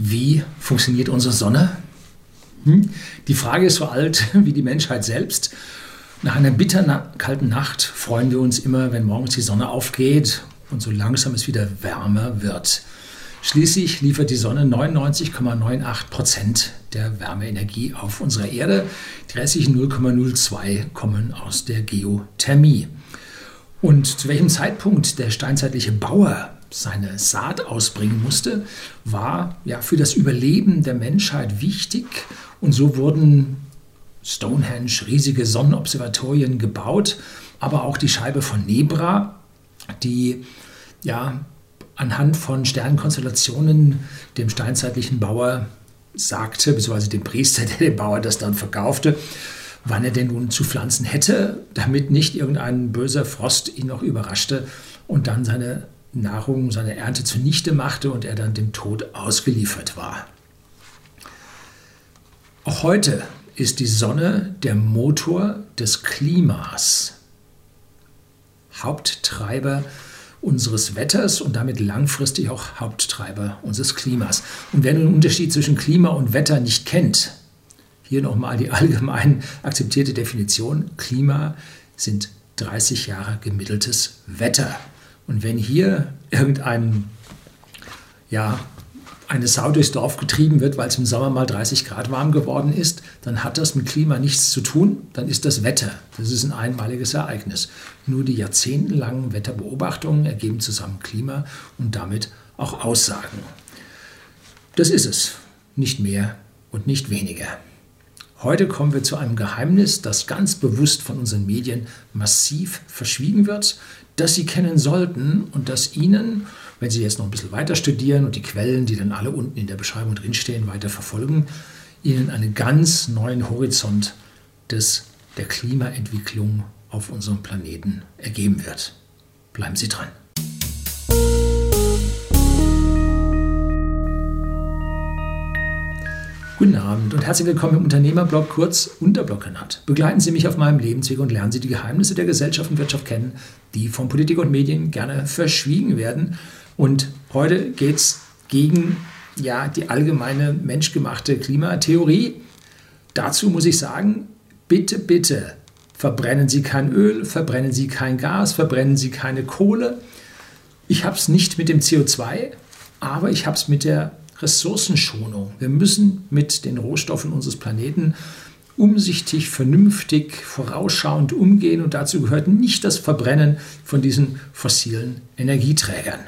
Wie funktioniert unsere Sonne? Hm? Die Frage ist so alt wie die Menschheit selbst. Nach einer bitterkalten Nacht freuen wir uns immer, wenn morgens die Sonne aufgeht und so langsam es wieder wärmer wird. Schließlich liefert die Sonne 99,98 Prozent der Wärmeenergie auf unserer Erde. Die restlichen 0,02 kommen aus der Geothermie. Und zu welchem Zeitpunkt der steinzeitliche Bauer seine Saat ausbringen musste, war ja für das Überleben der Menschheit wichtig. Und so wurden Stonehenge, riesige Sonnenobservatorien gebaut, aber auch die Scheibe von Nebra, die ja anhand von Sternenkonstellationen dem steinzeitlichen Bauer sagte, beziehungsweise dem Priester, der dem Bauer das dann verkaufte, wann er denn nun zu pflanzen hätte, damit nicht irgendein böser Frost ihn noch überraschte und dann seine Nahrung, seine Ernte zunichte machte und er dann dem Tod ausgeliefert war. Auch heute ist die Sonne der Motor des Klimas, Haupttreiber unseres Wetters und damit langfristig auch Haupttreiber unseres Klimas. Und wer den Unterschied zwischen Klima und Wetter nicht kennt, hier nochmal die allgemein akzeptierte Definition, Klima sind 30 Jahre gemitteltes Wetter. Und wenn hier irgendein, ja, eine Sau durchs Dorf getrieben wird, weil es im Sommer mal 30 Grad warm geworden ist, dann hat das mit Klima nichts zu tun, dann ist das Wetter. Das ist ein einmaliges Ereignis. Nur die jahrzehntelangen Wetterbeobachtungen ergeben zusammen Klima und damit auch Aussagen. Das ist es, nicht mehr und nicht weniger. Heute kommen wir zu einem Geheimnis, das ganz bewusst von unseren Medien massiv verschwiegen wird, das Sie kennen sollten und das Ihnen, wenn Sie jetzt noch ein bisschen weiter studieren und die Quellen, die dann alle unten in der Beschreibung drinstehen, weiter verfolgen, Ihnen einen ganz neuen Horizont des, der Klimaentwicklung auf unserem Planeten ergeben wird. Bleiben Sie dran. Guten Abend und herzlich willkommen im Unternehmerblog, kurz Unterblog genannt. Begleiten Sie mich auf meinem Lebensweg und lernen Sie die Geheimnisse der Gesellschaft und Wirtschaft kennen, die von Politik und Medien gerne verschwiegen werden. Und heute geht es gegen ja, die allgemeine menschgemachte Klimatheorie. Dazu muss ich sagen, bitte, bitte, verbrennen Sie kein Öl, verbrennen Sie kein Gas, verbrennen Sie keine Kohle. Ich habe es nicht mit dem CO2, aber ich habe es mit der Ressourcenschonung. Wir müssen mit den Rohstoffen unseres Planeten umsichtig, vernünftig, vorausschauend umgehen und dazu gehört nicht das Verbrennen von diesen fossilen Energieträgern.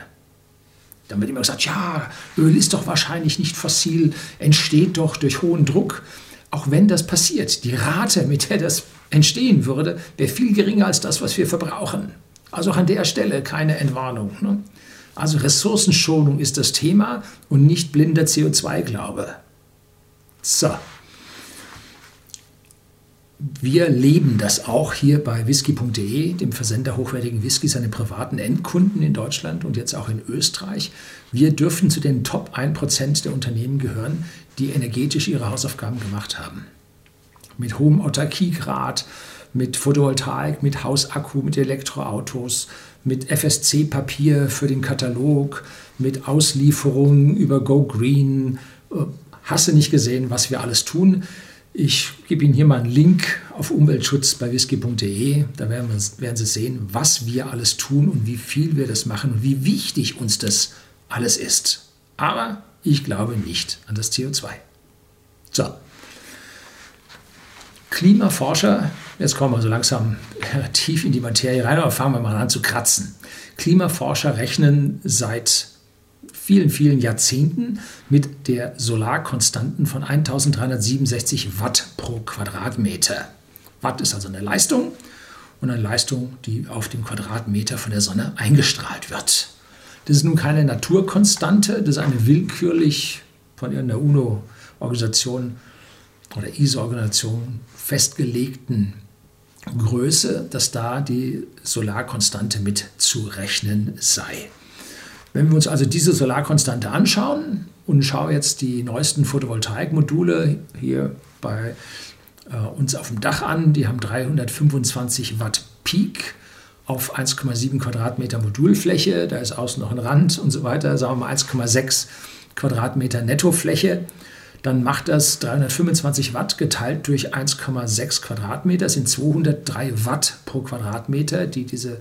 Dann wird immer gesagt, ja, Öl ist doch wahrscheinlich nicht fossil, entsteht doch durch hohen Druck. Auch wenn das passiert, die Rate, mit der das entstehen würde, wäre viel geringer als das, was wir verbrauchen. Also an der Stelle keine Entwarnung. Ne? Also Ressourcenschonung ist das Thema und nicht blinder CO2-Glaube. So. Wir leben das auch hier bei whisky.de, dem Versender hochwertigen Whiskys an privaten Endkunden in Deutschland und jetzt auch in Österreich. Wir dürfen zu den Top 1% der Unternehmen gehören, die energetisch ihre Hausaufgaben gemacht haben. Mit hohem Autarkiegrad, mit Photovoltaik, mit Hausakku, mit Elektroautos, mit FSC-Papier für den Katalog, mit Auslieferungen über Go Green. Äh, Hasse nicht gesehen, was wir alles tun. Ich gebe Ihnen hier mal einen Link auf Umweltschutz bei whisky.de. Da werden, wir, werden Sie sehen, was wir alles tun und wie viel wir das machen und wie wichtig uns das alles ist. Aber ich glaube nicht an das CO2. So. Klimaforscher Jetzt kommen wir so langsam tief in die Materie rein, aber fangen wir mal an zu kratzen. Klimaforscher rechnen seit vielen, vielen Jahrzehnten mit der Solarkonstanten von 1367 Watt pro Quadratmeter. Watt ist also eine Leistung und eine Leistung, die auf dem Quadratmeter von der Sonne eingestrahlt wird. Das ist nun keine Naturkonstante, das ist eine willkürlich von irgendeiner UNO-Organisation oder ISO-Organisation festgelegten Größe, dass da die Solarkonstante mit zu rechnen sei. Wenn wir uns also diese Solarkonstante anschauen und schauen jetzt die neuesten Photovoltaikmodule hier bei äh, uns auf dem Dach an, die haben 325 Watt Peak auf 1,7 Quadratmeter Modulfläche, da ist außen noch ein Rand und so weiter, sagen wir mal 1,6 Quadratmeter Nettofläche, dann macht das 325 Watt geteilt durch 1,6 Quadratmeter, das sind 203 Watt pro Quadratmeter, die diese,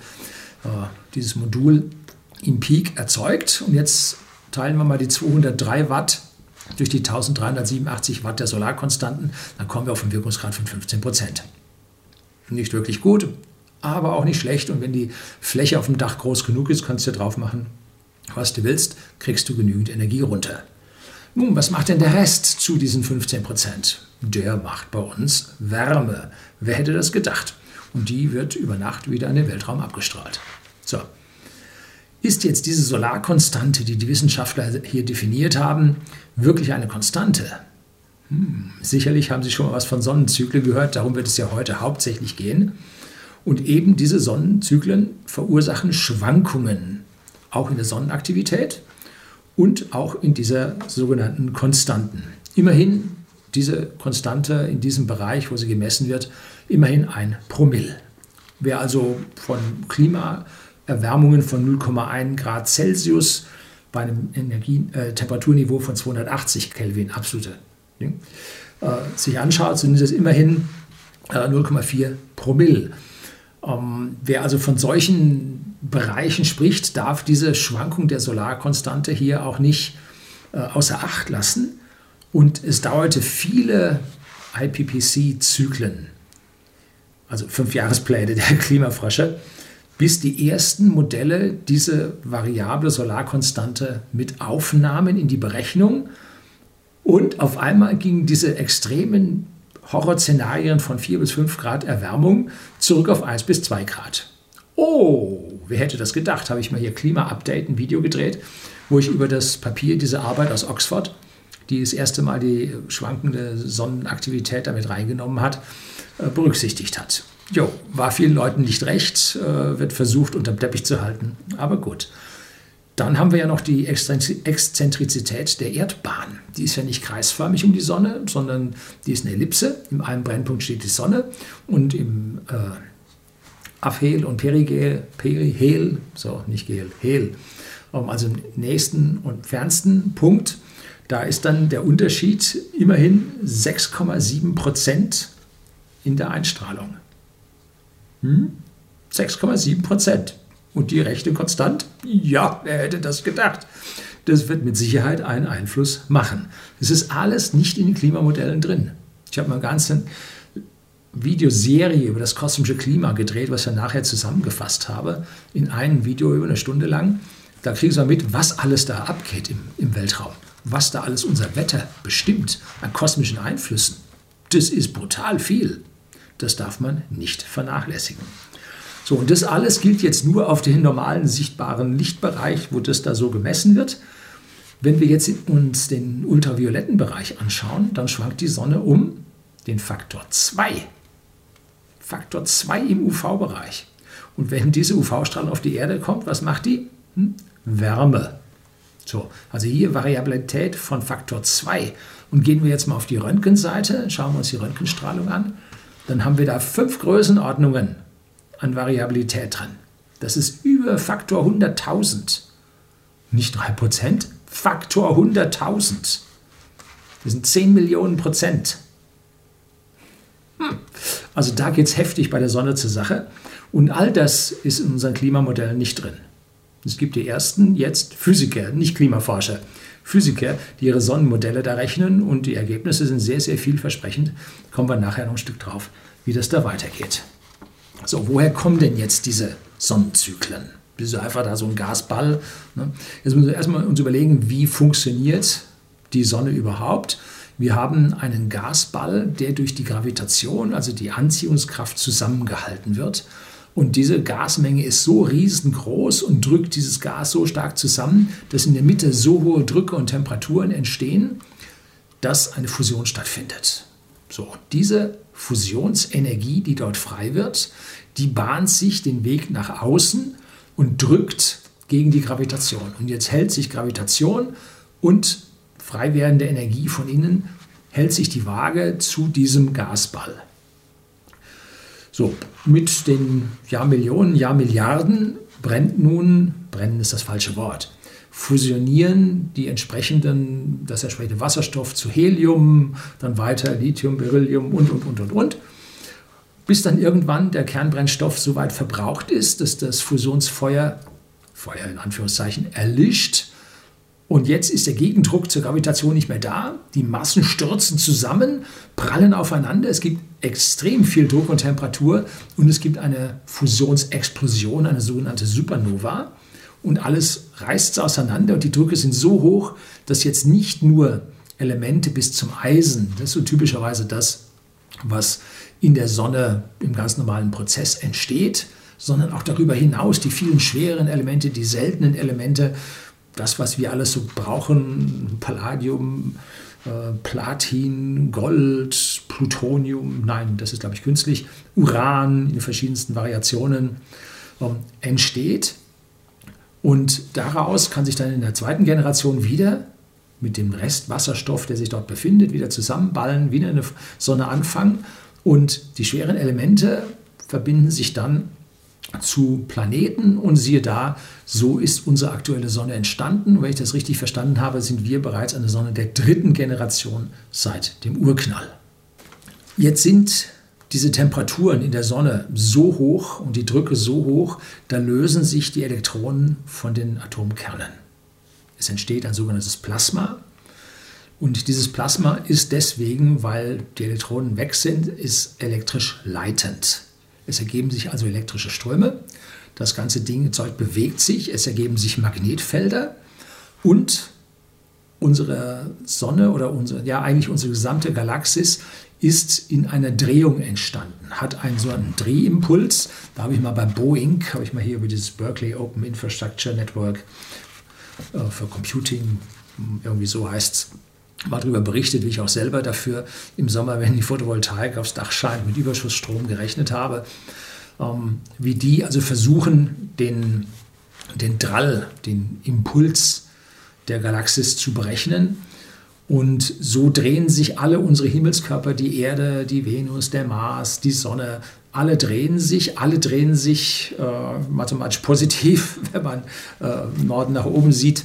äh, dieses Modul im Peak erzeugt. Und jetzt teilen wir mal die 203 Watt durch die 1387 Watt der Solarkonstanten, dann kommen wir auf einen Wirkungsgrad von 15 Prozent. Nicht wirklich gut, aber auch nicht schlecht. Und wenn die Fläche auf dem Dach groß genug ist, kannst du drauf machen, was du willst, kriegst du genügend Energie runter. Nun, was macht denn der Rest zu diesen 15 Prozent? Der macht bei uns Wärme. Wer hätte das gedacht? Und die wird über Nacht wieder in den Weltraum abgestrahlt. So. Ist jetzt diese Solarkonstante, die die Wissenschaftler hier definiert haben, wirklich eine Konstante? Hm, sicherlich haben Sie schon mal was von Sonnenzyklen gehört, darum wird es ja heute hauptsächlich gehen. Und eben diese Sonnenzyklen verursachen Schwankungen, auch in der Sonnenaktivität und auch in dieser sogenannten Konstanten. Immerhin diese Konstante in diesem Bereich, wo sie gemessen wird, immerhin ein Promille. Wer also von Klimaerwärmungen von 0,1 Grad Celsius bei einem Energie, äh, Temperaturniveau von 280 Kelvin, absolute, äh, sich anschaut, sind es immerhin äh, 0,4 Promille. Ähm, wer also von solchen Bereichen spricht, darf diese Schwankung der Solarkonstante hier auch nicht äh, außer Acht lassen. Und es dauerte viele IPPC-Zyklen, also fünf Jahrespläne der Klimafrösche, bis die ersten Modelle diese variable Solarkonstante mit aufnahmen in die Berechnung. Und auf einmal gingen diese extremen Horrorszenarien von 4 bis 5 Grad Erwärmung zurück auf 1 bis 2 Grad. Oh, wer hätte das gedacht? Habe ich mal hier Klima-Update, ein Video gedreht, wo ich über das Papier, diese Arbeit aus Oxford, die das erste Mal die schwankende Sonnenaktivität damit reingenommen hat, äh, berücksichtigt hat. Jo, war vielen Leuten nicht recht, äh, wird versucht, unterm Teppich zu halten, aber gut. Dann haben wir ja noch die Exzentrizität der Erdbahn. Die ist ja nicht kreisförmig um die Sonne, sondern die ist eine Ellipse. Im einen Brennpunkt steht die Sonne und im äh, Aphel und Perigel, Perihel, so nicht Gel, Hel, also im nächsten und fernsten Punkt, da ist dann der Unterschied immerhin 6,7 Prozent in der Einstrahlung. Hm? 6,7 Prozent. Und die Rechte konstant? Ja, wer hätte das gedacht? Das wird mit Sicherheit einen Einfluss machen. Es ist alles nicht in den Klimamodellen drin. Ich habe mal ganz Videoserie über das kosmische Klima gedreht, was ich nachher zusammengefasst habe, in einem Video über eine Stunde lang. Da kriegen Sie mit, was alles da abgeht im, im Weltraum, was da alles unser Wetter bestimmt an kosmischen Einflüssen. Das ist brutal viel. Das darf man nicht vernachlässigen. So, und das alles gilt jetzt nur auf den normalen sichtbaren Lichtbereich, wo das da so gemessen wird. Wenn wir jetzt uns den ultravioletten Bereich anschauen, dann schwankt die Sonne um den Faktor 2. Faktor 2 im UV-Bereich. Und wenn diese UV-Strahlung auf die Erde kommt, was macht die? Hm? Wärme. So, also hier Variabilität von Faktor 2. Und gehen wir jetzt mal auf die Röntgenseite, schauen wir uns die Röntgenstrahlung an, dann haben wir da fünf Größenordnungen an Variabilität dran. Das ist über Faktor 100.000. Nicht 3%, Faktor 100.000. Das sind 10 Millionen Prozent. Hm. Also da geht es heftig bei der Sonne zur Sache. Und all das ist in unseren Klimamodellen nicht drin. Es gibt die ersten jetzt Physiker, nicht Klimaforscher, Physiker, die ihre Sonnenmodelle da rechnen und die Ergebnisse sind sehr, sehr vielversprechend. Kommen wir nachher noch ein Stück drauf, wie das da weitergeht. So, woher kommen denn jetzt diese Sonnenzyklen? Das ist einfach da so ein Gasball. Ne? Jetzt müssen wir erstmal uns überlegen, wie funktioniert die Sonne überhaupt? Wir haben einen Gasball, der durch die Gravitation, also die Anziehungskraft, zusammengehalten wird. Und diese Gasmenge ist so riesengroß und drückt dieses Gas so stark zusammen, dass in der Mitte so hohe Drücke und Temperaturen entstehen, dass eine Fusion stattfindet. So, diese Fusionsenergie, die dort frei wird, die bahnt sich den Weg nach außen und drückt gegen die Gravitation. Und jetzt hält sich Gravitation und frei werdende Energie von innen hält sich die Waage zu diesem Gasball. So, mit den Jahrmillionen, Jahrmilliarden brennt nun, brennen ist das falsche Wort, fusionieren die entsprechenden, das entsprechende Wasserstoff zu Helium, dann weiter Lithium, Beryllium und, und, und, und, und, bis dann irgendwann der Kernbrennstoff so weit verbraucht ist, dass das Fusionsfeuer, Feuer in Anführungszeichen, erlischt. Und jetzt ist der Gegendruck zur Gravitation nicht mehr da. Die Massen stürzen zusammen, prallen aufeinander. Es gibt extrem viel Druck und Temperatur und es gibt eine Fusionsexplosion, eine sogenannte Supernova und alles reißt auseinander und die Drücke sind so hoch, dass jetzt nicht nur Elemente bis zum Eisen, das ist so typischerweise das, was in der Sonne im ganz normalen Prozess entsteht, sondern auch darüber hinaus die vielen schweren Elemente, die seltenen Elemente, das, was wir alles so brauchen, Palladium, äh, Platin, Gold, Plutonium, nein, das ist, glaube ich, künstlich, Uran in verschiedensten Variationen, ähm, entsteht und daraus kann sich dann in der zweiten Generation wieder mit dem Rest Wasserstoff, der sich dort befindet, wieder zusammenballen, wieder eine Sonne anfangen. Und die schweren Elemente verbinden sich dann zu Planeten und siehe da, so ist unsere aktuelle Sonne entstanden. Und wenn ich das richtig verstanden habe, sind wir bereits eine Sonne der dritten Generation seit dem Urknall. Jetzt sind diese Temperaturen in der Sonne so hoch und die Drücke so hoch, da lösen sich die Elektronen von den Atomkernen. Es entsteht ein sogenanntes Plasma. Und dieses Plasma ist deswegen, weil die Elektronen weg sind, ist elektrisch leitend. Es ergeben sich also elektrische Ströme. Das ganze Ding Zeug bewegt sich, es ergeben sich Magnetfelder und unsere Sonne oder unsere, ja eigentlich unsere gesamte Galaxis ist in einer Drehung entstanden, hat einen so einen Drehimpuls. Da habe ich mal bei Boeing, habe ich mal hier über dieses Berkeley Open Infrastructure Network äh, für Computing, irgendwie so heißt es, mal darüber berichtet, wie ich auch selber dafür im Sommer, wenn die Photovoltaik aufs Dach scheint, mit Überschussstrom gerechnet habe, ähm, wie die also versuchen, den, den Drall, den Impuls der Galaxis zu berechnen und so drehen sich alle unsere Himmelskörper, die Erde, die Venus, der Mars, die Sonne, alle drehen sich, alle drehen sich äh, mathematisch positiv, wenn man äh, Norden nach oben sieht.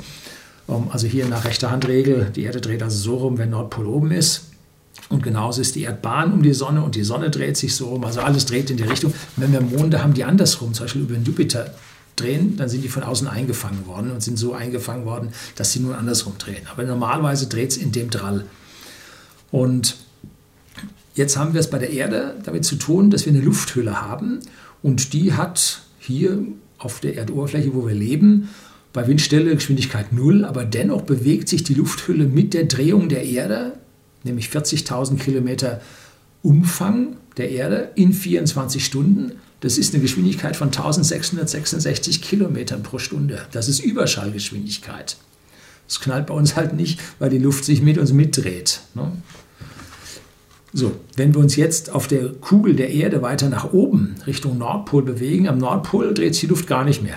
Ähm, also hier nach rechter Handregel, die Erde dreht also so rum, wenn Nordpol oben ist. Und genauso ist die Erdbahn um die Sonne und die Sonne dreht sich so rum. Also alles dreht in die Richtung. Wenn wir Monde haben, die andersrum, zum Beispiel über den Jupiter drehen, dann sind die von außen eingefangen worden und sind so eingefangen worden, dass sie nun andersrum drehen. Aber normalerweise dreht es in dem Drall. Und jetzt haben wir es bei der Erde damit zu tun, dass wir eine Lufthülle haben und die hat hier auf der Erdoberfläche, wo wir leben, bei Windstelle Geschwindigkeit 0, aber dennoch bewegt sich die Lufthülle mit der Drehung der Erde, nämlich 40.000 Kilometer Umfang der Erde in 24 Stunden das ist eine Geschwindigkeit von 1666 Kilometern pro Stunde. Das ist Überschallgeschwindigkeit. Das knallt bei uns halt nicht, weil die Luft sich mit uns mitdreht. Ne? So, wenn wir uns jetzt auf der Kugel der Erde weiter nach oben Richtung Nordpol bewegen, am Nordpol dreht sich die Luft gar nicht mehr.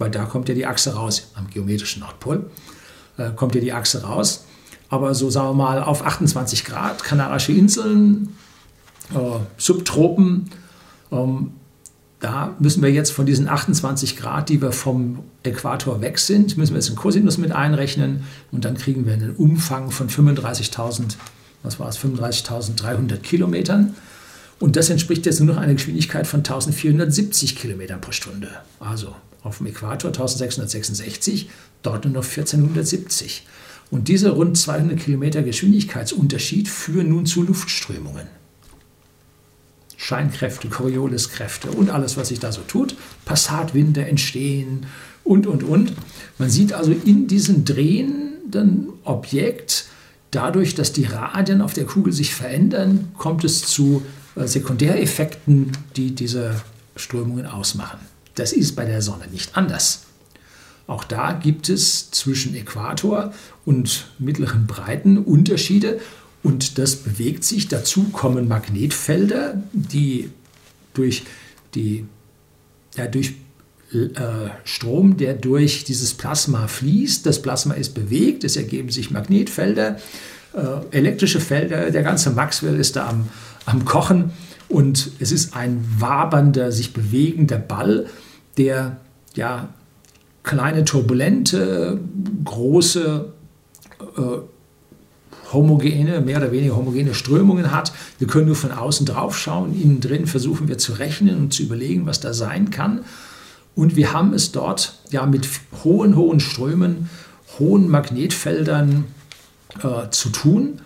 Weil da kommt ja die Achse raus, am geometrischen Nordpol äh, kommt ja die Achse raus. Aber so sagen wir mal auf 28 Grad, Kanarische Inseln, äh, Subtropen, ähm, da müssen wir jetzt von diesen 28 Grad, die wir vom Äquator weg sind, müssen wir jetzt einen Cosinus mit einrechnen und dann kriegen wir einen Umfang von 35.000, was war es, 35.300 Kilometern. Und das entspricht jetzt nur noch einer Geschwindigkeit von 1470 Kilometern pro Stunde. Also auf dem Äquator 1666, dort nur noch 1470. Und dieser rund 200 Kilometer Geschwindigkeitsunterschied führen nun zu Luftströmungen. Scheinkräfte, Corioliskräfte und alles, was sich da so tut. Passatwinde entstehen und, und, und. Man sieht also in diesem drehenden Objekt, dadurch, dass die Radien auf der Kugel sich verändern, kommt es zu äh, Sekundäreffekten, die diese Strömungen ausmachen. Das ist bei der Sonne nicht anders. Auch da gibt es zwischen Äquator und mittleren Breiten Unterschiede und das bewegt sich. Dazu kommen Magnetfelder, die durch, die, ja, durch äh, Strom, der durch dieses Plasma fließt. Das Plasma ist bewegt, es ergeben sich Magnetfelder, äh, elektrische Felder. Der ganze Maxwell ist da am, am Kochen und es ist ein wabernder, sich bewegender Ball, der ja kleine turbulente, große, äh, homogene, mehr oder weniger homogene Strömungen hat. Wir können nur von außen drauf schauen. Innen drin versuchen wir zu rechnen und zu überlegen, was da sein kann. Und wir haben es dort ja mit hohen, hohen Strömen, hohen Magnetfeldern äh, zu tun.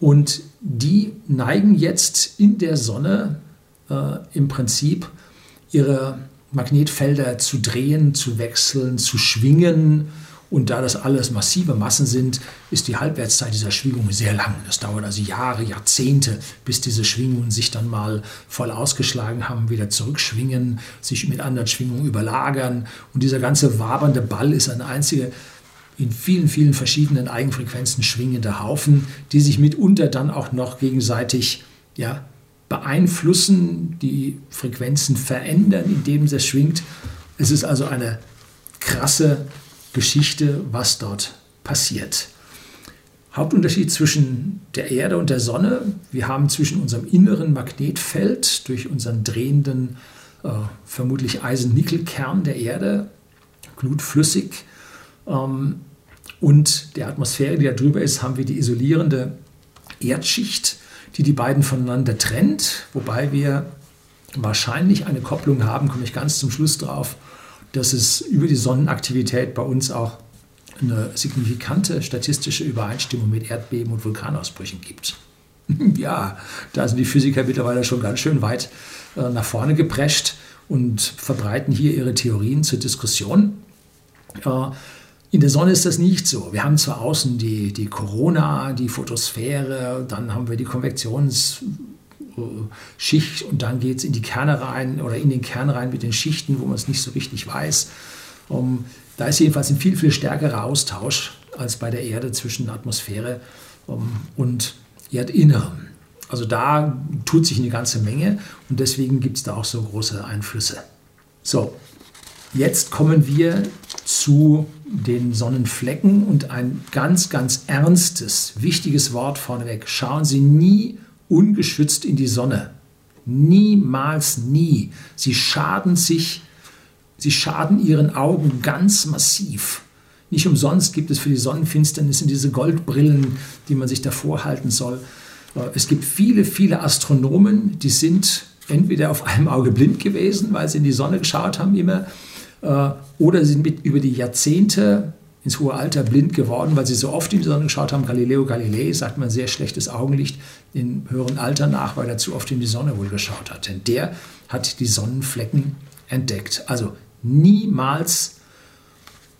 Und die neigen jetzt in der Sonne äh, im Prinzip ihre Magnetfelder zu drehen, zu wechseln, zu schwingen. Und da das alles massive Massen sind, ist die Halbwertszeit dieser Schwingungen sehr lang. Das dauert also Jahre, Jahrzehnte, bis diese Schwingungen sich dann mal voll ausgeschlagen haben, wieder zurückschwingen, sich mit anderen Schwingungen überlagern. Und dieser ganze wabernde Ball ist ein einziger in vielen, vielen verschiedenen Eigenfrequenzen schwingende Haufen, die sich mitunter dann auch noch gegenseitig ja, beeinflussen, die Frequenzen verändern, indem es schwingt. Es ist also eine krasse Geschichte, was dort passiert. Hauptunterschied zwischen der Erde und der Sonne. Wir haben zwischen unserem inneren Magnetfeld durch unseren drehenden, äh, vermutlich Eisen-Nickel-Kern der Erde, glutflüssig, ähm, und der Atmosphäre, die da drüber ist, haben wir die isolierende Erdschicht, die die beiden voneinander trennt, wobei wir wahrscheinlich eine Kopplung haben, komme ich ganz zum Schluss drauf, dass es über die Sonnenaktivität bei uns auch eine signifikante statistische Übereinstimmung mit Erdbeben und Vulkanausbrüchen gibt. ja, da sind die Physiker mittlerweile schon ganz schön weit äh, nach vorne geprescht und verbreiten hier ihre Theorien zur Diskussion. Äh, in der Sonne ist das nicht so. Wir haben zwar außen die, die Corona, die Photosphäre, dann haben wir die Konvektionsschicht und dann geht es in die Kerne rein oder in den Kern rein mit den Schichten, wo man es nicht so richtig weiß. Um, da ist jedenfalls ein viel, viel stärkerer Austausch als bei der Erde zwischen Atmosphäre um, und Erdinnerem. Also da tut sich eine ganze Menge und deswegen gibt es da auch so große Einflüsse. So, Jetzt kommen wir zu den Sonnenflecken und ein ganz, ganz ernstes, wichtiges Wort vorneweg. Schauen Sie nie ungeschützt in die Sonne. Niemals, nie. Sie schaden sich, sie schaden Ihren Augen ganz massiv. Nicht umsonst gibt es für die Sonnenfinsternis diese Goldbrillen, die man sich davor halten soll. Es gibt viele, viele Astronomen, die sind entweder auf einem Auge blind gewesen, weil sie in die Sonne geschaut haben immer, äh, oder sind mit über die Jahrzehnte ins hohe Alter blind geworden, weil sie so oft in die Sonne geschaut haben. Galileo Galilei sagt man sehr schlechtes Augenlicht im höheren Alter nach, weil er zu oft in die Sonne wohl geschaut hat. Denn der hat die Sonnenflecken entdeckt. Also niemals,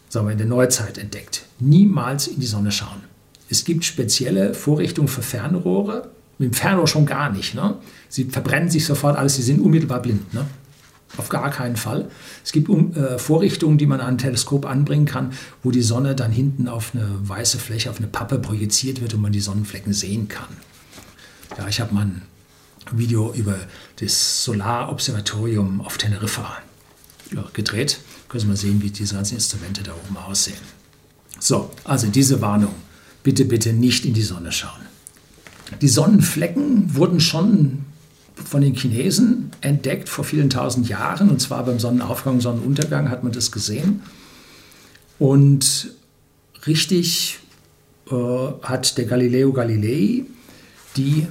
sagen wir in der Neuzeit entdeckt, niemals in die Sonne schauen. Es gibt spezielle Vorrichtungen für Fernrohre, mit dem Fernrohr schon gar nicht. Ne? Sie verbrennen sich sofort alles, sie sind unmittelbar blind. Ne? Auf gar keinen Fall. Es gibt äh, Vorrichtungen, die man an ein Teleskop anbringen kann, wo die Sonne dann hinten auf eine weiße Fläche, auf eine Pappe projiziert wird und man die Sonnenflecken sehen kann. Ja, ich habe mal ein Video über das Solarobservatorium auf Teneriffa gedreht. Können Sie mal sehen, wie diese ganzen Instrumente da oben aussehen. So, also diese Warnung. Bitte, bitte nicht in die Sonne schauen. Die Sonnenflecken wurden schon von den Chinesen entdeckt vor vielen tausend Jahren. Und zwar beim Sonnenaufgang, Sonnenuntergang hat man das gesehen. Und richtig äh, hat der Galileo Galilei die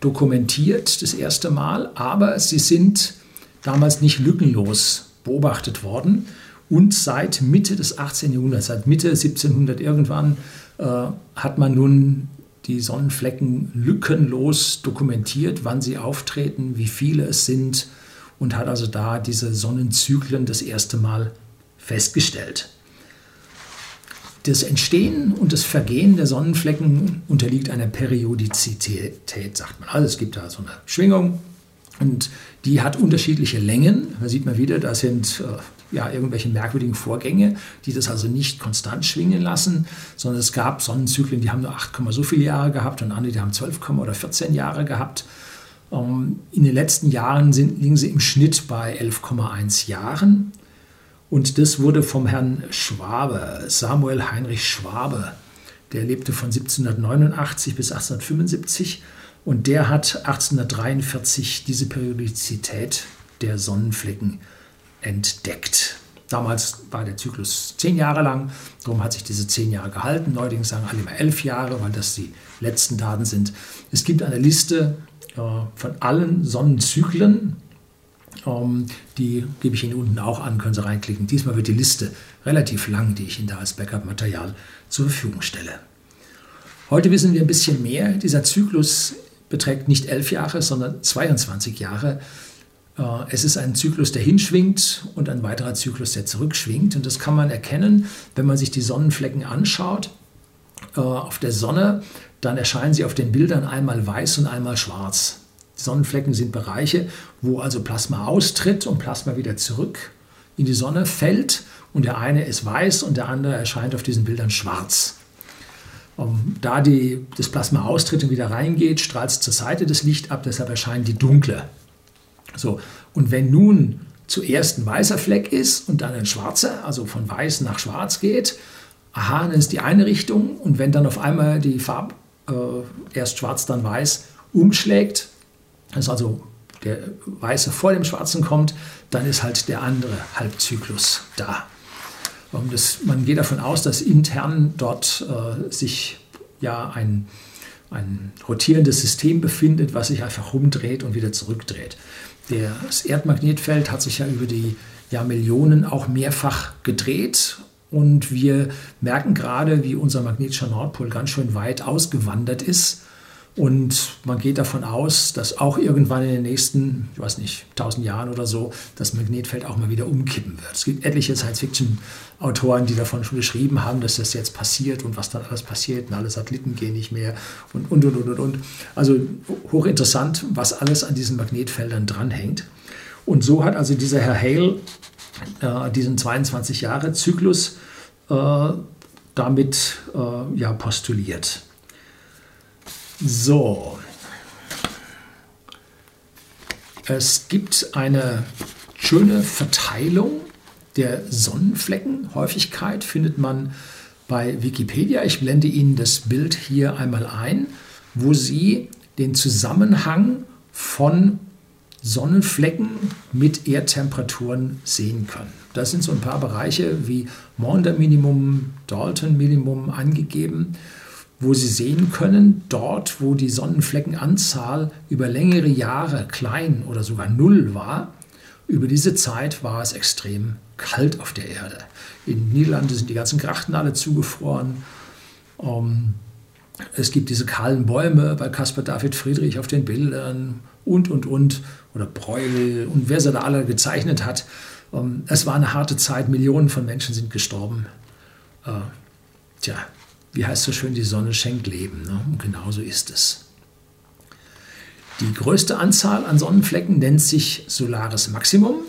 dokumentiert das erste Mal, aber sie sind damals nicht lückenlos beobachtet worden. Und seit Mitte des 18. Jahrhunderts, seit Mitte 1700 irgendwann, äh, hat man nun die Sonnenflecken lückenlos dokumentiert, wann sie auftreten, wie viele es sind und hat also da diese Sonnenzyklen das erste Mal festgestellt. Das Entstehen und das Vergehen der Sonnenflecken unterliegt einer Periodizität, sagt man. Also es gibt da so eine Schwingung und die hat unterschiedliche Längen. Da sieht man wieder, da sind äh, ja, irgendwelche merkwürdigen Vorgänge, die das also nicht konstant schwingen lassen, sondern es gab Sonnenzyklen, die haben nur 8, so viele Jahre gehabt und andere, die haben 12, oder 14 Jahre gehabt. Ähm, in den letzten Jahren sind, liegen sie im Schnitt bei 11,1 Jahren. Und das wurde vom Herrn Schwabe, Samuel Heinrich Schwabe, der lebte von 1789 bis 1875 und der hat 1843 diese Periodizität der Sonnenflecken entdeckt. Damals war der Zyklus zehn Jahre lang, darum hat sich diese zehn Jahre gehalten. Neuerdings sagen alle immer elf Jahre, weil das die letzten Daten sind. Es gibt eine Liste äh, von allen Sonnenzyklen, ähm, die gebe ich Ihnen unten auch an, können Sie reinklicken. Diesmal wird die Liste relativ lang, die ich Ihnen da als Backup-Material zur Verfügung stelle. Heute wissen wir ein bisschen mehr. Dieser Zyklus beträgt nicht elf Jahre, sondern 22 Jahre. Äh, es ist ein Zyklus, der hinschwingt und ein weiterer Zyklus, der zurückschwingt. Und das kann man erkennen, wenn man sich die Sonnenflecken anschaut. Äh, auf der Sonne, dann erscheinen sie auf den Bildern einmal weiß und einmal schwarz. Die Sonnenflecken sind Bereiche, wo also Plasma austritt und Plasma wieder zurück in die Sonne fällt. Und der eine ist weiß und der andere erscheint auf diesen Bildern schwarz. Um, da die, das Plasma austritt und wieder reingeht, strahlt es zur Seite das Licht ab, deshalb erscheinen die dunkle. So, und wenn nun zuerst ein weißer Fleck ist und dann ein schwarzer, also von weiß nach schwarz geht, aha, dann ist die eine Richtung und wenn dann auf einmal die Farbe äh, erst schwarz, dann weiß umschlägt, dass also der weiße vor dem schwarzen kommt, dann ist halt der andere Halbzyklus da. Und das, man geht davon aus, dass intern dort äh, sich ja ein, ein rotierendes System befindet, was sich einfach rumdreht und wieder zurückdreht. Das Erdmagnetfeld hat sich ja über die Jahrmillionen auch mehrfach gedreht und wir merken gerade, wie unser magnetischer Nordpol ganz schön weit ausgewandert ist. Und man geht davon aus, dass auch irgendwann in den nächsten, ich weiß nicht, 1000 Jahren oder so, das Magnetfeld auch mal wieder umkippen wird. Es gibt etliche Science-Fiction-Autoren, die davon schon geschrieben haben, dass das jetzt passiert und was dann alles passiert und alle Satelliten gehen nicht mehr und, und, und, und, und. Also hochinteressant, was alles an diesen Magnetfeldern dranhängt. Und so hat also dieser Herr Hale äh, diesen 22-Jahre-Zyklus äh, damit äh, ja, postuliert. So. Es gibt eine schöne Verteilung der Sonnenflecken. Häufigkeit findet man bei Wikipedia. Ich blende Ihnen das Bild hier einmal ein, wo Sie den Zusammenhang von Sonnenflecken mit Erdtemperaturen sehen können. Da sind so ein paar Bereiche wie Maunder-Minimum, Dalton-Minimum angegeben wo Sie sehen können, dort, wo die Sonnenfleckenanzahl über längere Jahre klein oder sogar null war, über diese Zeit war es extrem kalt auf der Erde. In Niederlande sind die ganzen Grachten alle zugefroren. Ähm, es gibt diese kahlen Bäume bei Caspar David Friedrich auf den Bildern und, und, und. Oder Breuel und wer sie da alle gezeichnet hat. Ähm, es war eine harte Zeit. Millionen von Menschen sind gestorben. Äh, tja, wie heißt so schön, die Sonne schenkt Leben. Ne? Und genauso ist es. Die größte Anzahl an Sonnenflecken nennt sich Solaris Maximum.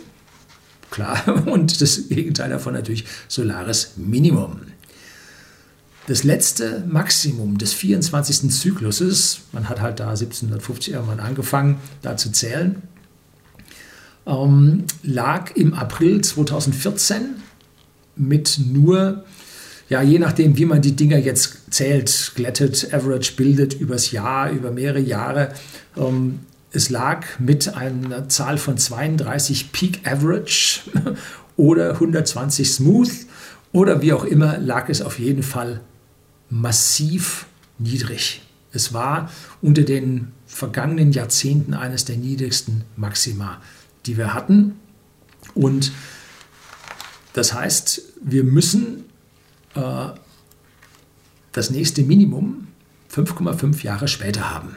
Klar, und das Gegenteil davon natürlich Solaris Minimum. Das letzte Maximum des 24. Zykluses, man hat halt da 1750 irgendwann angefangen, da zu zählen, ähm, lag im April 2014 mit nur ja, je nachdem, wie man die Dinger jetzt zählt, glättet, average bildet übers Jahr, über mehrere Jahre. Ähm, es lag mit einer Zahl von 32 Peak Average oder 120 Smooth oder wie auch immer, lag es auf jeden Fall massiv niedrig. Es war unter den vergangenen Jahrzehnten eines der niedrigsten Maxima, die wir hatten. Und das heißt, wir müssen das nächste Minimum 5,5 Jahre später haben.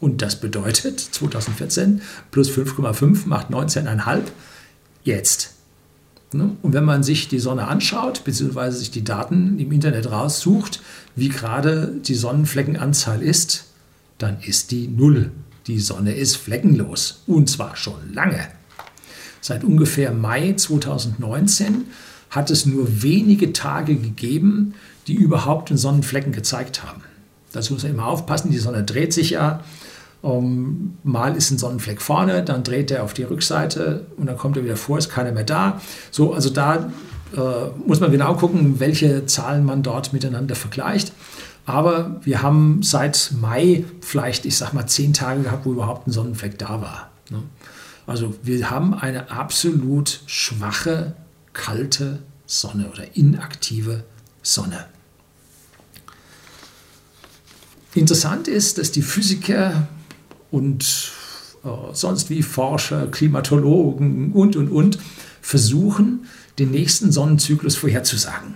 Und das bedeutet 2014 plus 5,5 macht 19,5 jetzt. Ne? Und wenn man sich die Sonne anschaut, beziehungsweise sich die Daten im Internet raussucht, wie gerade die Sonnenfleckenanzahl ist, dann ist die Null. Die Sonne ist fleckenlos. Und zwar schon lange. Seit ungefähr Mai 2019 hat es nur wenige Tage gegeben, die überhaupt einen Sonnenflecken gezeigt haben. Dazu muss man immer aufpassen, die Sonne dreht sich ja. Um, mal ist ein Sonnenfleck vorne, dann dreht er auf die Rückseite und dann kommt er wieder vor, ist keiner mehr da. So, also da äh, muss man genau gucken, welche Zahlen man dort miteinander vergleicht. Aber wir haben seit Mai vielleicht, ich sag mal, zehn Tage gehabt, wo überhaupt ein Sonnenfleck da war. Ne? Also wir haben eine absolut schwache kalte Sonne oder inaktive Sonne. Interessant ist, dass die Physiker und äh, sonst wie Forscher, Klimatologen und, und, und versuchen, den nächsten Sonnenzyklus vorherzusagen.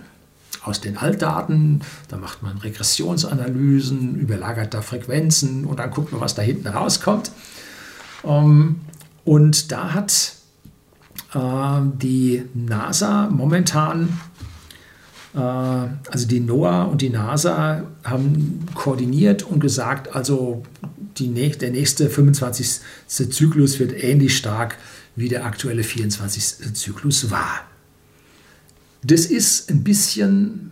Aus den Altdaten, da macht man Regressionsanalysen, überlagert da Frequenzen und dann guckt man, was da hinten rauskommt. Ähm, und da hat die NASA momentan äh, also die NOAA und die NASA haben koordiniert und gesagt, also die, der nächste 25. Zyklus wird ähnlich stark wie der aktuelle 24. Zyklus war. Das ist ein bisschen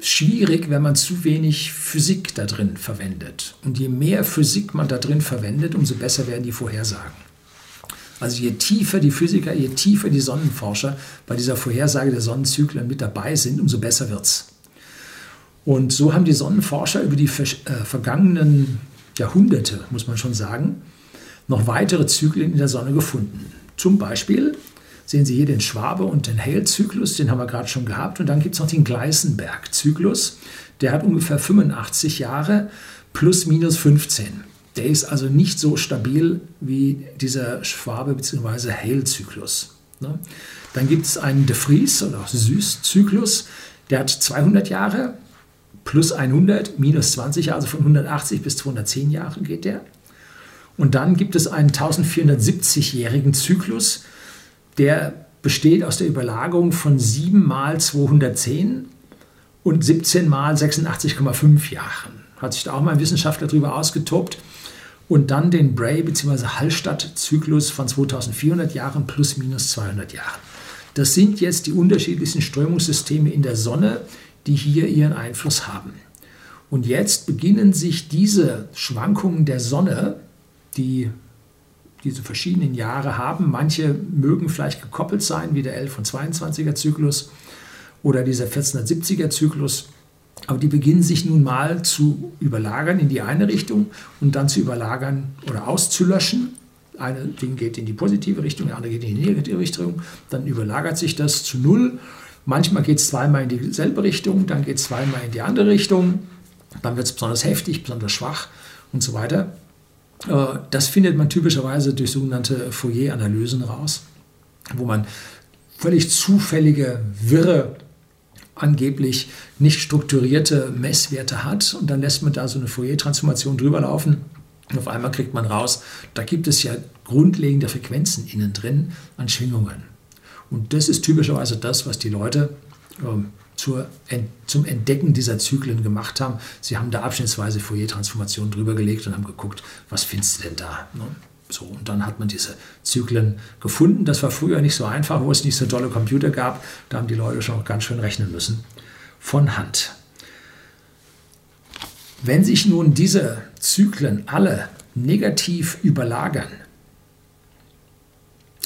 schwierig, wenn man zu wenig Physik da drin verwendet. Und je mehr Physik man da drin verwendet, umso besser werden die Vorhersagen. Also je tiefer die Physiker, je tiefer die Sonnenforscher bei dieser Vorhersage der Sonnenzyklen mit dabei sind, umso besser wird es. Und so haben die Sonnenforscher über die äh, vergangenen Jahrhunderte, muss man schon sagen, noch weitere Zyklen in der Sonne gefunden. Zum Beispiel sehen Sie hier den Schwabe- und den Hale-Zyklus, den haben wir gerade schon gehabt. Und dann gibt es noch den Gleisenberg-Zyklus, der hat ungefähr 85 Jahre plus minus 15. Der ist also nicht so stabil wie dieser Schwabe- bzw. Hale-Zyklus. Ne? Dann gibt es einen De Vries oder Süß-Zyklus, der hat 200 Jahre plus 100 minus 20 Jahre, also von 180 bis 210 Jahre geht der. Und dann gibt es einen 1470-jährigen Zyklus, der besteht aus der Überlagerung von 7 mal 210 und 17 mal 86,5 Jahren. Hat sich da auch mal ein Wissenschaftler darüber ausgetobt und dann den Bray bzw. Hallstatt-Zyklus von 2400 Jahren plus minus 200 Jahren. Das sind jetzt die unterschiedlichsten Strömungssysteme in der Sonne, die hier ihren Einfluss haben. Und jetzt beginnen sich diese Schwankungen der Sonne, die diese verschiedenen Jahre haben, manche mögen vielleicht gekoppelt sein, wie der 11 und 22er Zyklus oder dieser 1470er Zyklus, aber die beginnen sich nun mal zu überlagern in die eine Richtung und dann zu überlagern oder auszulöschen. Eine Ding geht in die positive Richtung, der andere geht in die negative Richtung. Dann überlagert sich das zu Null. Manchmal geht es zweimal in dieselbe Richtung, dann geht es zweimal in die andere Richtung. Dann wird es besonders heftig, besonders schwach und so weiter. Äh, das findet man typischerweise durch sogenannte Fourier-Analysen raus, wo man völlig zufällige, wirre angeblich nicht strukturierte Messwerte hat und dann lässt man da so eine Fourier-Transformation drüber laufen und auf einmal kriegt man raus, da gibt es ja grundlegende Frequenzen innen drin an Schwingungen. Und das ist typischerweise das, was die Leute ähm, zur, zum Entdecken dieser Zyklen gemacht haben. Sie haben da abschnittsweise Fourier-Transformationen drüber gelegt und haben geguckt, was findest du denn da? Ne? So, und dann hat man diese Zyklen gefunden. Das war früher nicht so einfach, wo es nicht so tolle Computer gab. Da haben die Leute schon ganz schön rechnen müssen. Von Hand. Wenn sich nun diese Zyklen alle negativ überlagern,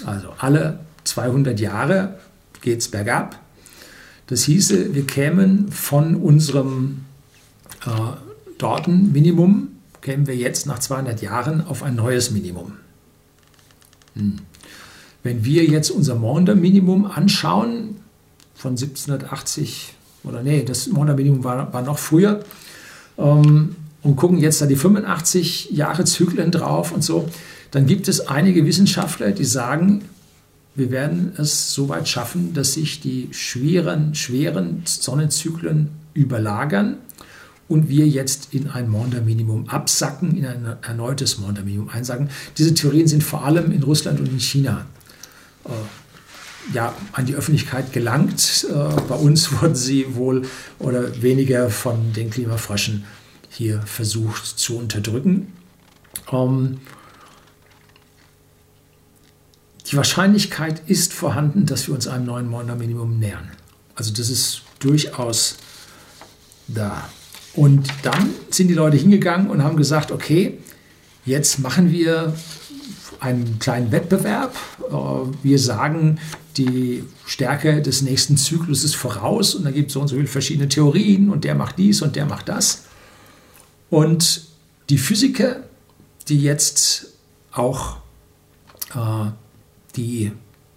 also alle 200 Jahre geht es bergab, das hieße, wir kämen von unserem äh, Datenminimum kämen wir jetzt nach 200 Jahren auf ein neues Minimum. Hm. Wenn wir jetzt unser Maunder-Minimum anschauen, von 1780, oder nee, das Maunder-Minimum war, war, noch früher, ähm, und gucken jetzt da die 85 Jahre Zyklen drauf und so, dann gibt es einige Wissenschaftler, die sagen, wir werden es so weit schaffen, dass sich die schweren, schweren Sonnenzyklen überlagern und wir jetzt in ein Monda-Minimum absacken, in ein erneutes Monda-Minimum einsacken. Diese Theorien sind vor allem in Russland und in China äh, ja, an die Öffentlichkeit gelangt. Äh, bei uns wurden sie wohl oder weniger von den Klimafröschen hier versucht zu unterdrücken. Ähm, die Wahrscheinlichkeit ist vorhanden, dass wir uns einem neuen Monda-Minimum nähern. Also das ist durchaus da. Und dann sind die Leute hingegangen und haben gesagt, okay, jetzt machen wir einen kleinen Wettbewerb. Äh, wir sagen die Stärke des nächsten Zykluses voraus und da gibt es so und so viele verschiedene Theorien und der macht dies und der macht das. Und die Physiker, die jetzt auch äh, die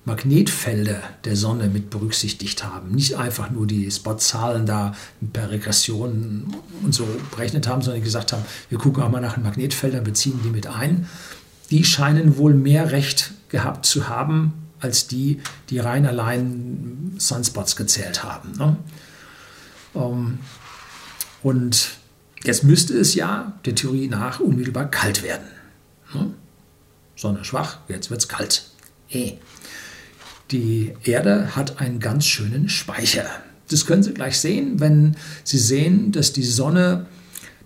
Magnetfelder der Sonne mit berücksichtigt haben. Nicht einfach nur die Spotzahlen da per Regression und so berechnet haben, sondern gesagt haben, wir gucken auch mal nach den Magnetfeldern, beziehen die mit ein. Die scheinen wohl mehr Recht gehabt zu haben, als die, die rein allein Sunspots gezählt haben. Ne? Ähm, und jetzt müsste es ja der Theorie nach unmittelbar kalt werden. Ne? Sonne schwach, jetzt wird es kalt. Eh. Die Erde hat einen ganz schönen Speicher. Das können Sie gleich sehen, wenn Sie sehen, dass die Sonne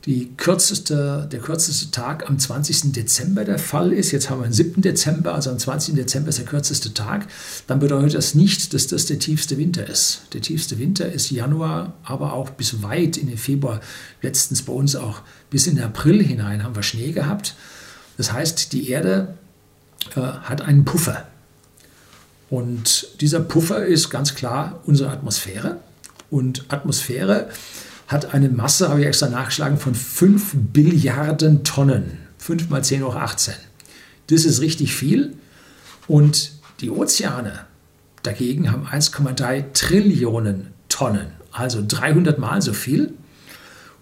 die kürzeste, der kürzeste Tag am 20. Dezember der Fall ist. Jetzt haben wir den 7. Dezember, also am 20. Dezember ist der kürzeste Tag. Dann bedeutet das nicht, dass das der tiefste Winter ist. Der tiefste Winter ist Januar, aber auch bis weit in den Februar. Letztens bei uns auch bis in den April hinein haben wir Schnee gehabt. Das heißt, die Erde äh, hat einen Puffer. Und dieser Puffer ist ganz klar unsere Atmosphäre. Und Atmosphäre hat eine Masse, habe ich extra nachgeschlagen, von 5 Billiarden Tonnen. 5 mal 10 hoch 18. Das ist richtig viel. Und die Ozeane dagegen haben 1,3 Trillionen Tonnen, also 300 mal so viel.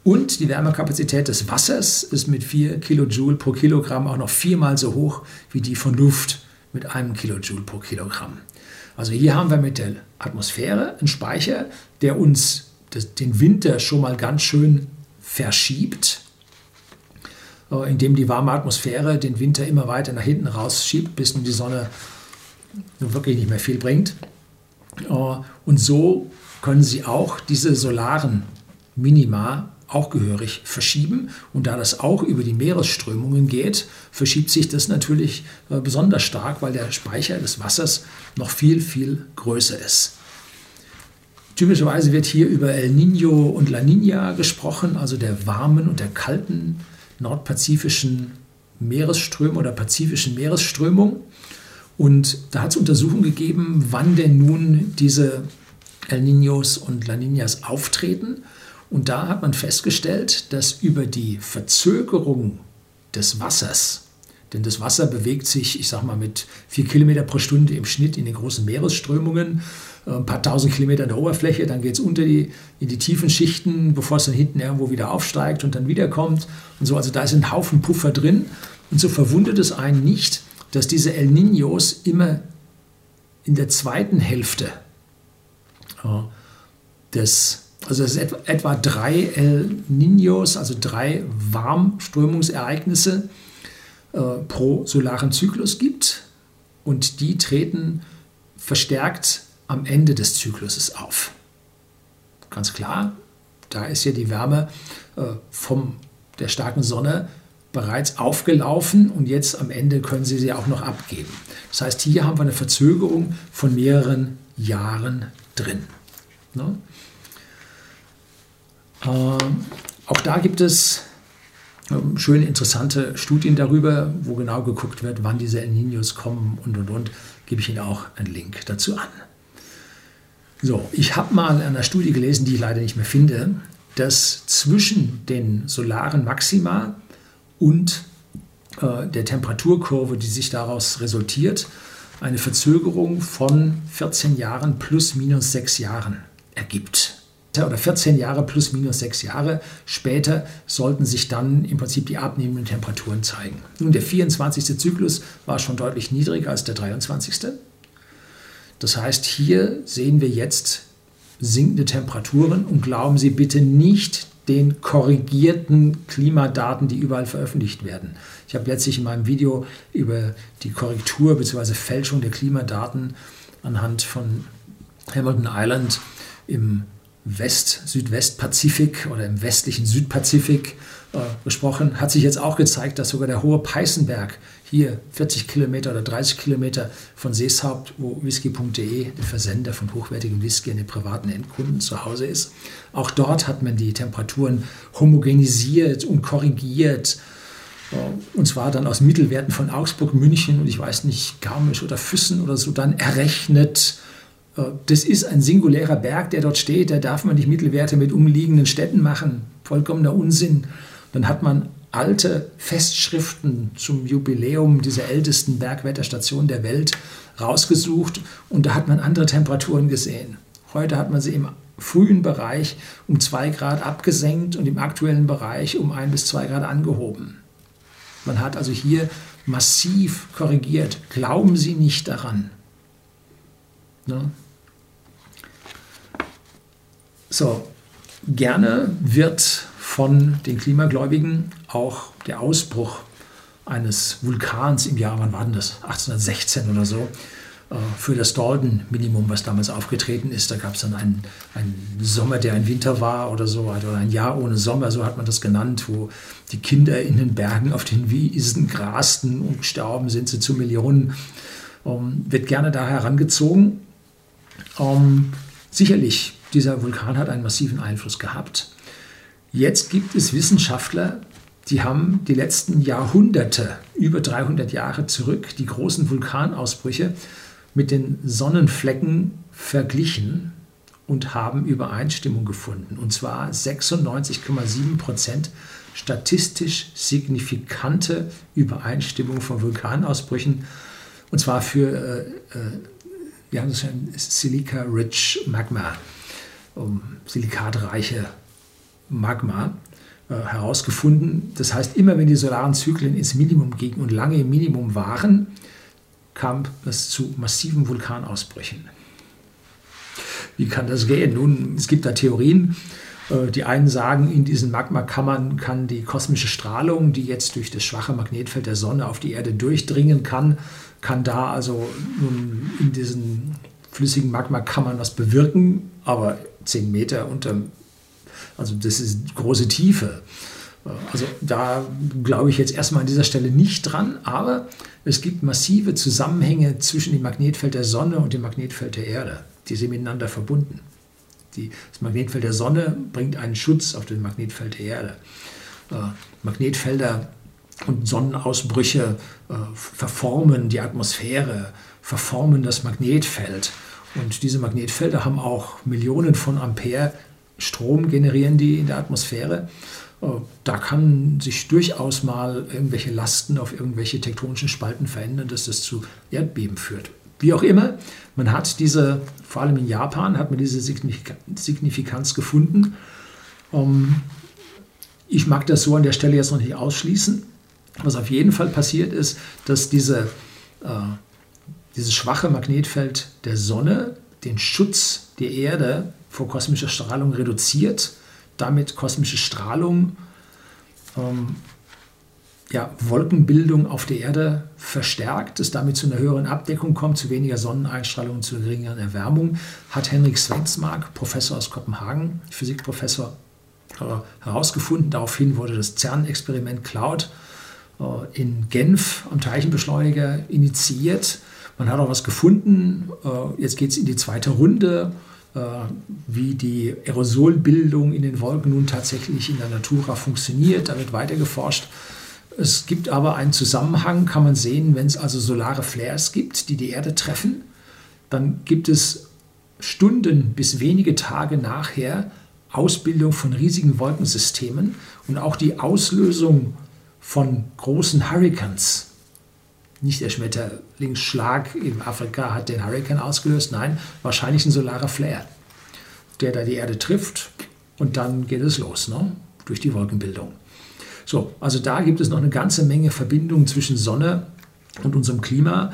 Und die Wärmekapazität des Wassers ist mit 4 Kilojoule pro Kilogramm auch noch viermal so hoch wie die von Luft mit einem Kilojoule pro Kilogramm. Also hier haben wir mit der Atmosphäre einen Speicher, der uns den Winter schon mal ganz schön verschiebt, äh, indem die warme Atmosphäre den Winter immer weiter nach hinten rausschiebt, bis nun die Sonne wirklich nicht mehr viel bringt. Äh, und so können sie auch diese solaren Minima auch gehörig verschieben. Und da das auch über die Meeresströmungen geht, verschiebt sich das natürlich äh, besonders stark, weil der Speicher des Wassers noch viel, viel größer ist. Typischerweise wird hier über El Niño und La Niña gesprochen, also der warmen und der kalten nordpazifischen Meeresströmung oder pazifischen Meeresströmung. Und da hat es Untersuchungen gegeben, wann denn nun diese El Niños und La Niñas auftreten. Und da hat man festgestellt, dass über die Verzögerung des Wassers, denn das Wasser bewegt sich, ich sag mal, mit vier Kilometer pro Stunde im Schnitt in den großen Meeresströmungen, äh, ein paar tausend Kilometer an der Oberfläche, dann geht es unter die, in die tiefen Schichten, bevor es dann hinten irgendwo wieder aufsteigt und dann wiederkommt und so. Also da ist ein Haufen Puffer drin. Und so verwundert es einen nicht, dass diese El Niños immer in der zweiten Hälfte äh, des, also es ist etwa drei El Niños, also drei Warmströmungsereignisse äh, pro solaren Zyklus gibt. Und die treten verstärkt am Ende des Zykluses auf. Ganz klar, da ist ja die Wärme äh, von der starken Sonne bereits aufgelaufen und jetzt am Ende können sie sie auch noch abgeben. Das heißt, hier haben wir eine Verzögerung von mehreren Jahren drin. Ne? Ähm, auch da gibt es ähm, schöne, interessante Studien darüber, wo genau geguckt wird, wann diese El Niños kommen und und und. Gebe ich Ihnen auch einen Link dazu an. So, ich habe mal in einer Studie gelesen, die ich leider nicht mehr finde, dass zwischen den solaren Maxima und äh, der Temperaturkurve, die sich daraus resultiert, eine Verzögerung von 14 Jahren plus minus 6 Jahren ergibt. Oder 14 Jahre plus minus 6 Jahre später sollten sich dann im Prinzip die abnehmenden Temperaturen zeigen. Nun, der 24. Zyklus war schon deutlich niedriger als der 23. Das heißt, hier sehen wir jetzt sinkende Temperaturen und glauben Sie bitte nicht den korrigierten Klimadaten, die überall veröffentlicht werden. Ich habe letztlich in meinem Video über die Korrektur bzw. Fälschung der Klimadaten anhand von Hamilton Island im West-Südwest-Pazifik oder im westlichen Südpazifik äh, gesprochen. Hat sich jetzt auch gezeigt, dass sogar der hohe Peißenberg hier 40 Kilometer oder 30 Kilometer von Seeshaupt, wo whisky.de, der Versender von hochwertigem Whisky an den privaten Endkunden zu Hause ist. Auch dort hat man die Temperaturen homogenisiert und korrigiert. Und zwar dann aus Mittelwerten von Augsburg, München und ich weiß nicht, Garmisch oder Füssen oder so dann errechnet. Das ist ein singulärer Berg, der dort steht. Da darf man nicht Mittelwerte mit umliegenden Städten machen. Vollkommener Unsinn. Dann hat man alte Festschriften zum Jubiläum dieser ältesten Bergwetterstation der Welt rausgesucht und da hat man andere Temperaturen gesehen. Heute hat man sie im frühen Bereich um 2 Grad abgesenkt und im aktuellen Bereich um 1 bis 2 Grad angehoben. Man hat also hier massiv korrigiert. Glauben Sie nicht daran. Ne? So, gerne wird von den Klimagläubigen auch der Ausbruch eines Vulkans im Jahr, wann war denn das? 1816 oder so, äh, für das Dalton-Minimum, was damals aufgetreten ist. Da gab es dann einen, einen Sommer, der ein Winter war oder so, oder ein Jahr ohne Sommer, so hat man das genannt, wo die Kinder in den Bergen auf den Wiesen grasten und gestorben sind sie zu Millionen. Um, wird gerne da herangezogen. Um, sicherlich, dieser Vulkan hat einen massiven Einfluss gehabt. Jetzt gibt es Wissenschaftler, die haben die letzten Jahrhunderte, über 300 Jahre zurück, die großen Vulkanausbrüche mit den Sonnenflecken verglichen und haben Übereinstimmung gefunden. Und zwar 96,7 Prozent statistisch signifikante Übereinstimmung von Vulkanausbrüchen. Und zwar für äh, äh, wir haben Silica-Rich Magma, um, silikatreiche Magma äh, herausgefunden. Das heißt, immer wenn die solaren Zyklen ins Minimum gingen und lange im Minimum waren, kam es zu massiven Vulkanausbrüchen. Wie kann das gehen? Nun, es gibt da Theorien. Äh, die einen sagen, in diesen Magmakammern kann die kosmische Strahlung, die jetzt durch das schwache Magnetfeld der Sonne auf die Erde durchdringen kann, kann da also in diesen flüssigen Magmakammern was bewirken, aber 10 Meter unter, also das ist große Tiefe. Also da glaube ich jetzt erstmal an dieser Stelle nicht dran, aber es gibt massive Zusammenhänge zwischen dem Magnetfeld der Sonne und dem Magnetfeld der Erde. Die sind miteinander verbunden. Die, das Magnetfeld der Sonne bringt einen Schutz auf das Magnetfeld der Erde. Äh, Magnetfelder und Sonnenausbrüche äh, verformen die Atmosphäre, verformen das Magnetfeld. Und diese Magnetfelder haben auch Millionen von Ampere Strom generieren die in der Atmosphäre. Äh, da kann sich durchaus mal irgendwelche Lasten auf irgendwelche tektonischen Spalten verändern, dass das zu Erdbeben führt. Wie auch immer, man hat diese, vor allem in Japan, hat man diese Signifikanz gefunden. Ähm, ich mag das so an der Stelle jetzt noch nicht ausschließen. Was auf jeden Fall passiert ist, dass diese, äh, dieses schwache Magnetfeld der Sonne den Schutz der Erde vor kosmischer Strahlung reduziert damit kosmische Strahlung, ähm, ja, Wolkenbildung auf der Erde verstärkt, es damit zu einer höheren Abdeckung kommt, zu weniger Sonneneinstrahlung und zu geringeren Erwärmung, hat Henrik Svensmark, Professor aus Kopenhagen, Physikprofessor, äh, herausgefunden. Daraufhin wurde das CERN-Experiment Cloud äh, in Genf am Teilchenbeschleuniger initiiert. Man hat auch was gefunden. Äh, jetzt geht es in die zweite Runde. Äh, wie die Aerosolbildung in den Wolken nun tatsächlich in der Natura funktioniert. Da wird weiter geforscht. Es gibt aber einen Zusammenhang, kann man sehen, wenn es also solare Flares gibt, die die Erde treffen, dann gibt es Stunden bis wenige Tage nachher Ausbildung von riesigen Wolkensystemen und auch die Auslösung von großen Hurricanes nicht der Schmetterlingsschlag in Afrika hat den Hurrikan ausgelöst, nein, wahrscheinlich ein solarer Flare, der da die Erde trifft und dann geht es los, ne? durch die Wolkenbildung. So, also da gibt es noch eine ganze Menge Verbindungen zwischen Sonne und unserem Klima,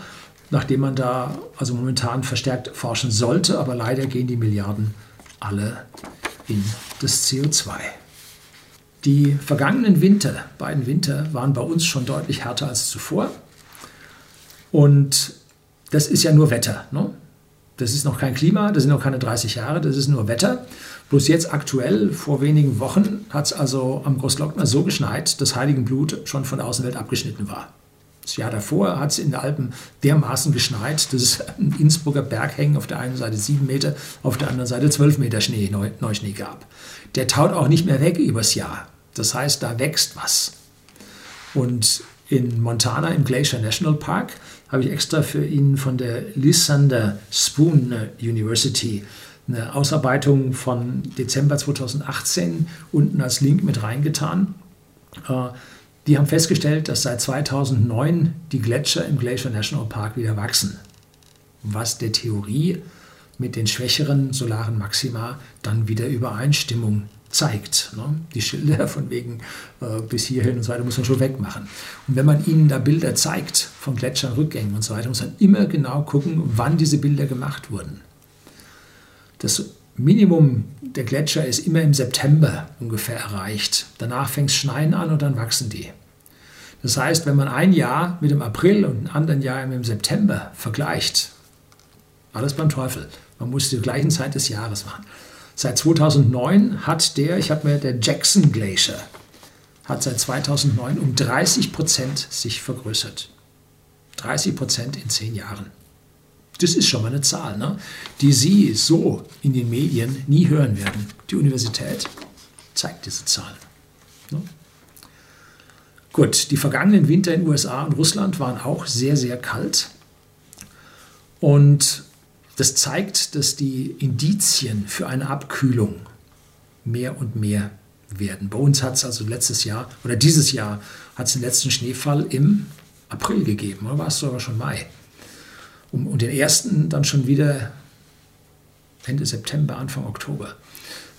nachdem man da also momentan verstärkt forschen sollte, aber leider gehen die Milliarden alle in das CO2. Die vergangenen Winter, beiden Winter, waren bei uns schon deutlich härter als zuvor. Und das ist ja nur Wetter. Ne? Das ist noch kein Klima, das sind noch keine 30 Jahre, das ist nur Wetter. Bloß jetzt aktuell, vor wenigen Wochen, hat es also am Großglockner so geschneit, dass Heiligenblut schon von der Außenwelt abgeschnitten war. Das Jahr davor hat es in den Alpen dermaßen geschneit, dass es ein Innsbrucker Berghängen auf der einen Seite 7 Meter, auf der anderen Seite 12 Meter Schnee, Neuschnee gab. Der taut auch nicht mehr weg übers Jahr. Das heißt, da wächst was. Und in Montana im Glacier National Park habe ich extra für ihn von der Lysander Spoon University eine Ausarbeitung von Dezember 2018 unten als Link mit reingetan. Äh, Die haben festgestellt, dass seit 2009 die Gletscher im Glacier National Park wieder wachsen, was der Theorie mit den schwächeren solaren Maxima dann wieder Übereinstimmung zeigt. Ne? Die Schilder von wegen äh, bis hierhin und so weiter muss man schon wegmachen. Und wenn man ihnen da Bilder zeigt von Gletschern, Rückgängen und so weiter, muss man immer genau gucken, wann diese Bilder gemacht wurden. Das Minimum der Gletscher ist immer im September ungefähr erreicht. Danach fängt es Schneien an und dann wachsen die. Das heißt, wenn man ein Jahr mit dem April und ein anderes Jahr mit dem September vergleicht, alles beim Teufel. Man muss die gleichen Zeit des Jahres machen. Seit 2009 hat der, ich habe mir der Jackson Glacier, hat seit 2009 um 30 Prozent sich vergrößert. 30 Prozent in zehn Jahren. Das ist schon mal eine Zahl, ne? die Sie so in den Medien nie hören werden. Die Universität zeigt diese Zahlen. Ne? Gut, die vergangenen Winter in USA und Russland waren auch sehr, sehr kalt. Und das zeigt, dass die Indizien für eine Abkühlung mehr und mehr werden. Bei uns hat es also letztes Jahr oder dieses Jahr hat es den letzten Schneefall im April gegeben, oder war es sogar schon Mai? Und den ersten dann schon wieder Ende September, Anfang Oktober.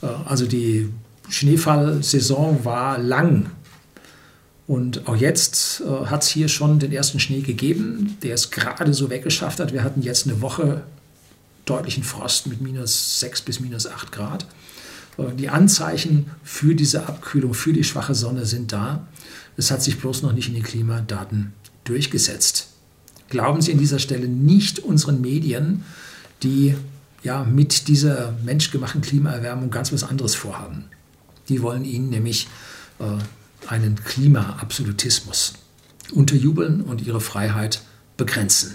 Äh, also die Schneefallsaison war lang. Und auch jetzt äh, hat es hier schon den ersten Schnee gegeben, der es gerade so weggeschafft hat. Wir hatten jetzt eine Woche deutlichen Frost mit minus 6 bis minus 8 Grad. Äh, die Anzeichen für diese Abkühlung, für die schwache Sonne sind da. Es hat sich bloß noch nicht in den Klimadaten durchgesetzt. Glauben Sie an dieser Stelle nicht unseren Medien, die ja mit dieser menschgemachten Klimaerwärmung ganz was anderes vorhaben. Die wollen Ihnen nämlich äh, einen Klimaabsolutismus unterjubeln und ihre Freiheit begrenzen.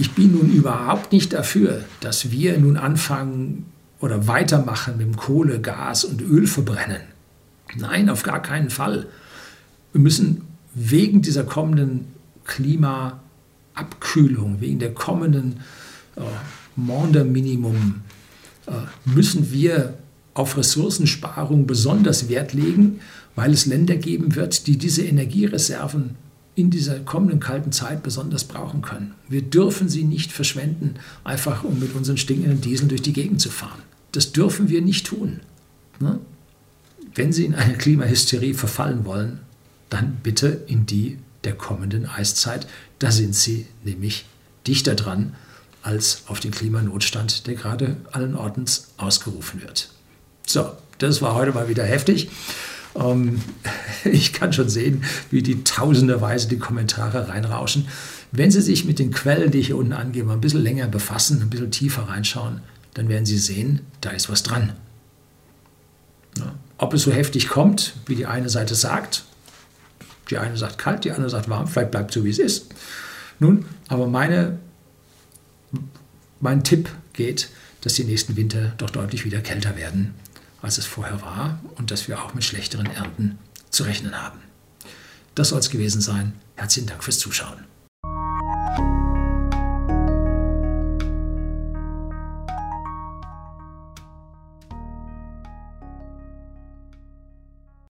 Ich bin nun überhaupt nicht dafür, dass wir nun anfangen oder weitermachen mit dem Kohle, Gas und Öl verbrennen. Nein, auf gar keinen Fall. Wir müssen wegen dieser kommenden Klimaabkühlung, wegen der kommenden äh, Monde-Minimum, äh, müssen wir auf Ressourcensparung besonders Wert legen, weil es Länder geben wird, die diese Energiereserven in dieser kommenden kalten Zeit besonders brauchen können. Wir dürfen sie nicht verschwenden, einfach um mit unseren stinkenden Diesel durch die Gegend zu fahren. Das dürfen wir nicht tun. Ne? Wenn Sie in eine Klimahysterie verfallen wollen, dann bitte in die der kommenden Eiszeit. Da sind Sie nämlich dichter dran als auf den Klimanotstand, der gerade allen Ortens ausgerufen wird. So, das war heute mal wieder heftig. Ähm, ich kann schon sehen, wie die tausenderweise die Kommentare reinrauschen. Wenn Sie sich mit den Quellen, die ich hier unten angebe, ein bisschen länger befassen, ein bisschen tiefer reinschauen, dann werden Sie sehen, da ist was dran. Ja. Ob es so heftig kommt, wie die eine Seite sagt, die eine sagt kalt, die andere sagt warm, vielleicht bleibt so, wie es ist. Nun, aber meine, mein Tipp geht, dass die nächsten Winter doch deutlich wieder kälter werden als es vorher war und dass wir auch mit schlechteren Ernten zu rechnen haben. Das soll es gewesen sein. Herzlichen Dank fürs Zuschauen.